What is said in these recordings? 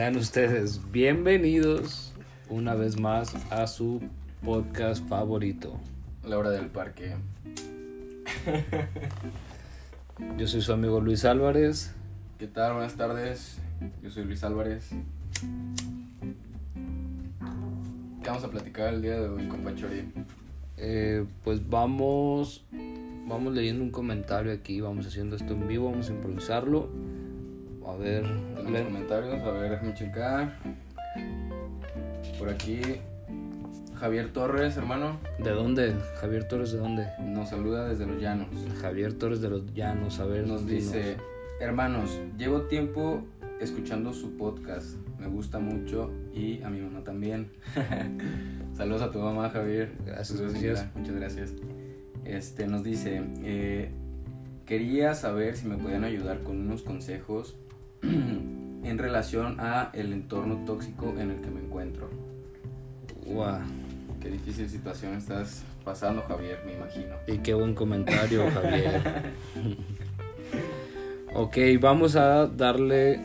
Sean ustedes bienvenidos una vez más a su podcast favorito. La hora del parque. Yo soy su amigo Luis Álvarez. ¿Qué tal? Buenas tardes. Yo soy Luis Álvarez. ¿Qué vamos a platicar el día de hoy, compa Chori? Eh, pues vamos, vamos leyendo un comentario aquí, vamos haciendo esto en vivo, vamos a improvisarlo. A ver, Tenemos leen- comentarios, a ver, déjame checar. Por aquí, Javier Torres, hermano, ¿de dónde? Javier Torres, ¿de dónde? nos saluda desde Los Llanos. Javier Torres de los Llanos, a ver. Nos dinos. dice, hermanos, llevo tiempo escuchando su podcast. Me gusta mucho y a mi mamá también. Saludos a tu mamá, Javier. Gracias, gracias. Muchas gracias. Este nos dice, eh, quería saber si me podían ayudar con unos consejos en relación a el entorno tóxico en el que me encuentro. Guau, Qué difícil situación estás pasando, Javier, me imagino. Y qué buen comentario, Javier. ok, vamos a darle,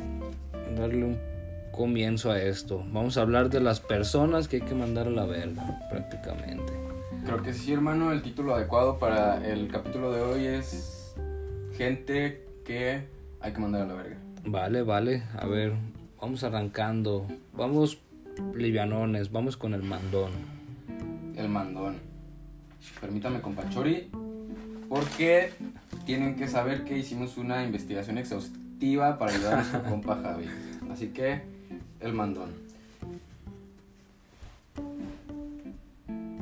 darle un comienzo a esto. Vamos a hablar de las personas que hay que mandar a la verga, prácticamente. Creo que sí, hermano, el título adecuado para el capítulo de hoy es gente que hay que mandar a la verga. Vale, vale. A ver, vamos arrancando. Vamos livianones, vamos con el mandón. El mandón. Permítame, compachori, porque tienen que saber que hicimos una investigación exhaustiva para ayudar a nuestro compa Javi. Así que, el mandón.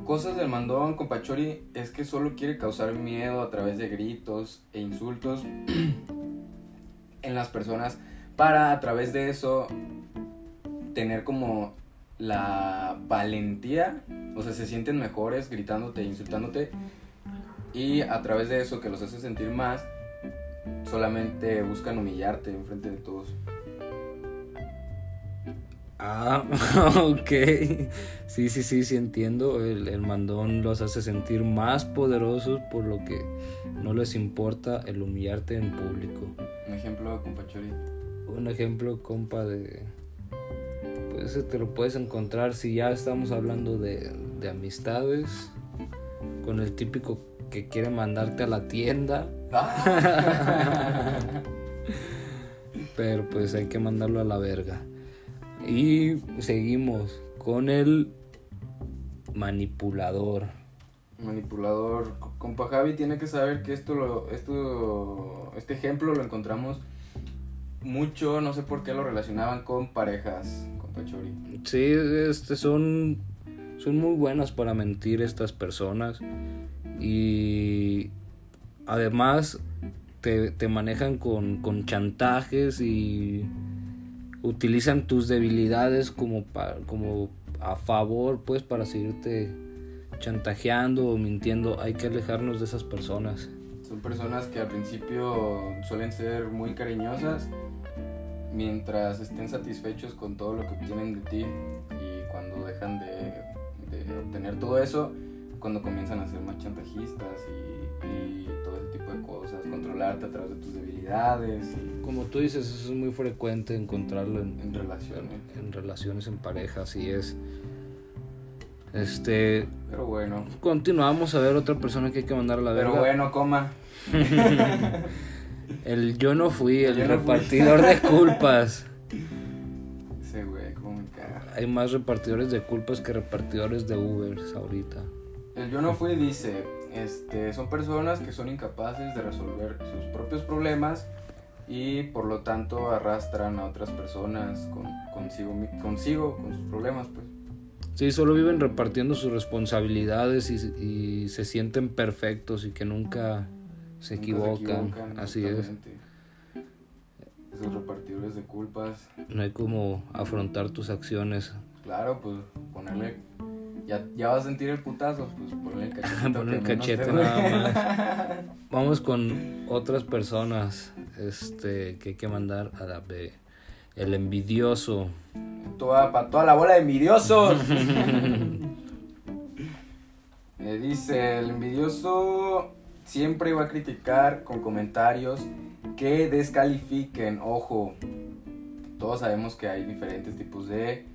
Cosas del mandón, compachori, es que solo quiere causar miedo a través de gritos e insultos las personas para a través de eso tener como la valentía, o sea, se sienten mejores gritándote insultándote y a través de eso que los hace sentir más, solamente buscan humillarte enfrente de todos. Ah, ok. Sí, sí, sí, sí entiendo. El, el mandón los hace sentir más poderosos por lo que no les importa el humillarte en público. Un ejemplo, compachori. Un ejemplo, compa, de... Pues te lo puedes encontrar si ya estamos hablando de, de amistades, con el típico que quiere mandarte a la tienda, pero pues hay que mandarlo a la verga. Y seguimos con el manipulador. Manipulador. Compa Javi tiene que saber que esto lo, esto, este ejemplo lo encontramos mucho, no sé por qué lo relacionaban con parejas, compa Chori. Sí, este son, son muy buenas para mentir estas personas y además te, te manejan con, con chantajes y utilizan tus debilidades como, pa- como a favor pues para seguirte chantajeando o mintiendo. Hay que alejarnos de esas personas. Son personas que al principio suelen ser muy cariñosas mientras estén satisfechos con todo lo que obtienen de ti y cuando dejan de, obtener todo eso, cuando comienzan a ser más chantajistas y, tipo de cosas, controlarte a través de tus debilidades Como tú dices, eso es muy frecuente encontrarlo en, en relaciones. en relaciones en pareja, así es. Este, Pero bueno, continuamos a ver otra persona que hay que mandar a la pero verga. bueno, coma. El yo no fui, el Yo no fui. repartidor de culpas. Ese güey, cómo me caga. Hay más repartidores de culpas que repartidores de Uber ahorita. El yo no fui dice, este, son personas que son incapaces de resolver sus propios problemas y por lo tanto arrastran a otras personas con, consigo, consigo, con sus problemas, pues. Sí, solo viven repartiendo sus responsabilidades y, y se sienten perfectos y que nunca se Nunca equivocan. Así es. Esos repartidores de culpas, No hay como afrontar tus acciones. claro, pues ponerle, ya, ya vas a sentir el putazo, pues ponerle el cachete. Poner el cachete nada Vamos con otras personas este, que hay que mandar a la B. El envidioso. Toda, para toda la bola de envidiosos. Me dice, el envidioso siempre va a criticar con comentarios que descalifiquen, ojo, todos sabemos que hay diferentes tipos de,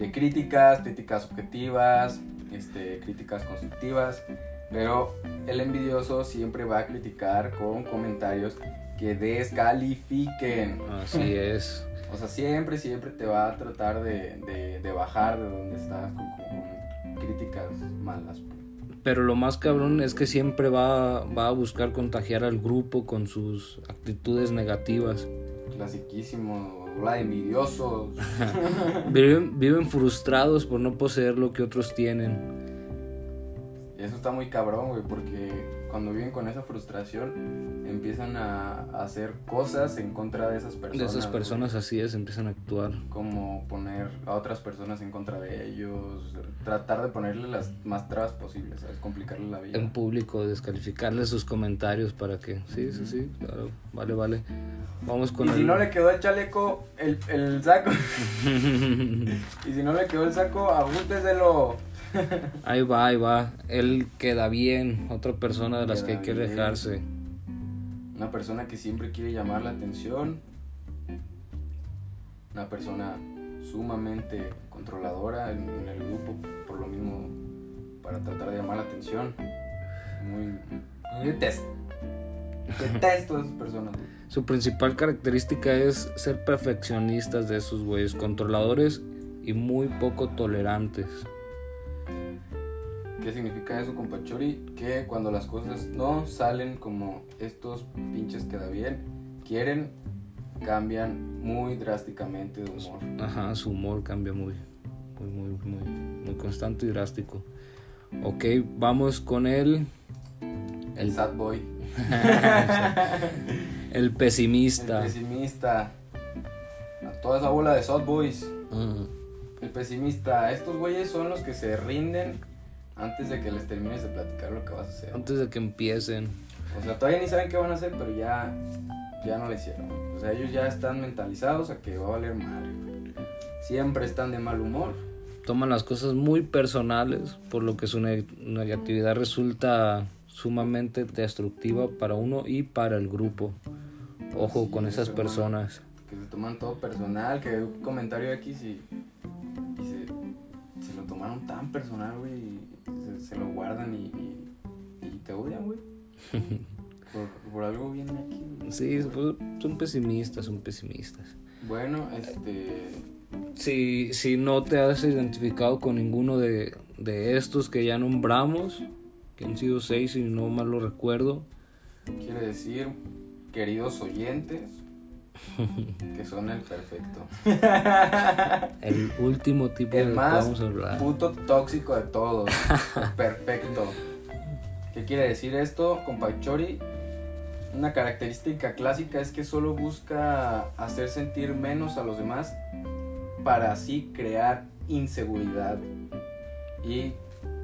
de críticas, críticas objetivas, este, críticas constructivas, pero el envidioso siempre va a criticar con comentarios que descalifiquen. Así es. O sea, siempre, siempre te va a tratar de, de, bajar de donde estás con, críticas malas. Pero lo más cabrón es que siempre va, va a buscar contagiar al grupo con sus actitudes negativas. Clasiquísimo, la de envidiosos. viven, viven frustrados por no poseer lo que otros tienen. Eso está muy cabrón, güey, porque cuando viven con esa frustración, empiezan a, hacer cosas en contra de esas personas. De esas personas, así es, empiezan a actuar. Como poner a otras personas en contra de ellos, tratar de ponerle las más trabas posibles, ¿sabes? Complicarle la vida. En público, descalificarle sus comentarios para que. Sí, sí, sí, claro. Vale, vale. Vamos con. Y si no le quedó el chaleco, el, el saco. y si no le quedó el saco, ajústeselo. ahí va, ahí va. Él queda bien. Otra persona de las que hay que dejarse. Una persona que siempre quiere llamar la atención. Una persona sumamente controladora en, el grupo, por lo mismo, para tratar de llamar la atención. Muy. muy detesto. Detesto a esas personas. Su principal característica es ser perfeccionistas de esos güeyes, controladores y muy poco tolerantes. ¿Qué significa eso, compachori? Que cuando las cosas no salen como estos pinches queda bien, quieren, cambian muy drásticamente de humor. Ajá, su humor cambia muy, muy, muy, muy, muy constante y drástico. Ok, vamos con el... El sad boy. el pesimista. El pesimista. A toda esa bola de sad boys. El pesimista. Estos güeyes son los que se rinden antes de que les termines de platicar lo que vas a hacer. Antes de que empiecen. O sea, todavía ni saben qué van a hacer, pero ya, ya no lo hicieron. O sea, ellos ya están mentalizados a que va a valer mal. Siempre están de mal humor. Toman las cosas muy personales, por lo que su negatividad resulta sumamente destructiva para uno y para el grupo. Ojo con esas personas. que se toman todo personal, que un comentario aquí y, tomaron tan personal, güey se, lo guardan y, y, te odian, güey. por, por, algo bien aquí. Sí, pues, son pesimistas, son pesimistas. Bueno, este... Si, si no te has identificado con ninguno de, de estos que ya nombramos, que han sido seis si no mal lo recuerdo. Quiere decir, queridos oyentes, que son el perfecto. El último tipo el más puto tóxico de todos. perfecto. ¿Qué quiere decir esto, Chori? Una característica clásica es que solo busca hacer sentir menos a los demás para así crear inseguridad y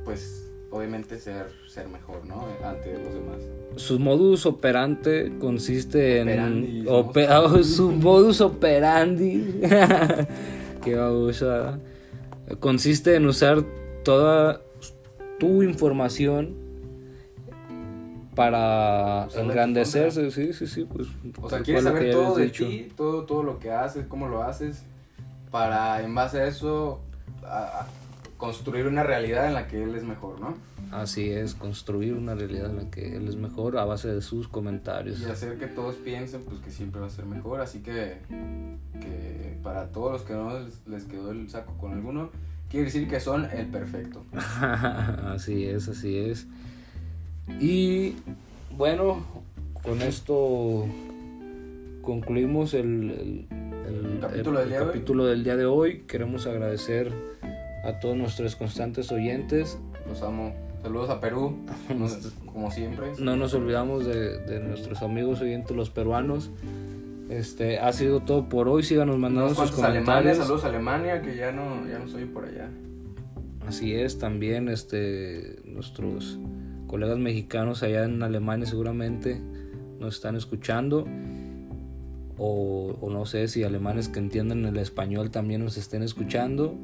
pues obviamente ser, ser mejor, ¿no? Ante los demás. Su modus operante consiste en... su modus operandi. que usar Consiste en usar toda tu información para engrandecerse, sí, sí, sí, pues. O sea, quieres saber todo de ti, todo, todo lo que haces, cómo lo haces, para en base a eso construir una realidad en la que él es mejor, ¿no? Así es, construir una realidad en la que él es mejor a base de sus comentarios. Y hacer que todos piensen pues que siempre va a ser mejor, así que, que para todos los que no les, quedó el saco con alguno, quiere decir que son el perfecto. así es, así es. Y bueno, con esto concluimos el, capítulo, del, día capítulo del día de hoy. Queremos agradecer a todos nuestros constantes oyentes. Los amo. Saludos a Perú, como siempre. No nos olvidamos de, nuestros amigos oyentes los peruanos. Este, ha sido todo por hoy. Síganos mandando sus comentarios. saludos a Alemania, que ya no, ya no soy por allá. Así es, también este, nuestros colegas mexicanos allá en Alemania seguramente nos están escuchando. O, o, no sé si alemanes que entiendan el español también nos estén escuchando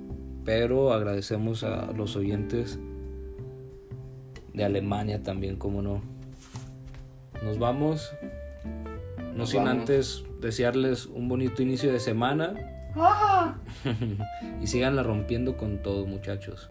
pero agradecemos a los oyentes de Alemania también, como no. Nos vamos. No sin Vamos. antes desearles un bonito inicio de semana. y síganla rompiendo con todo, muchachos.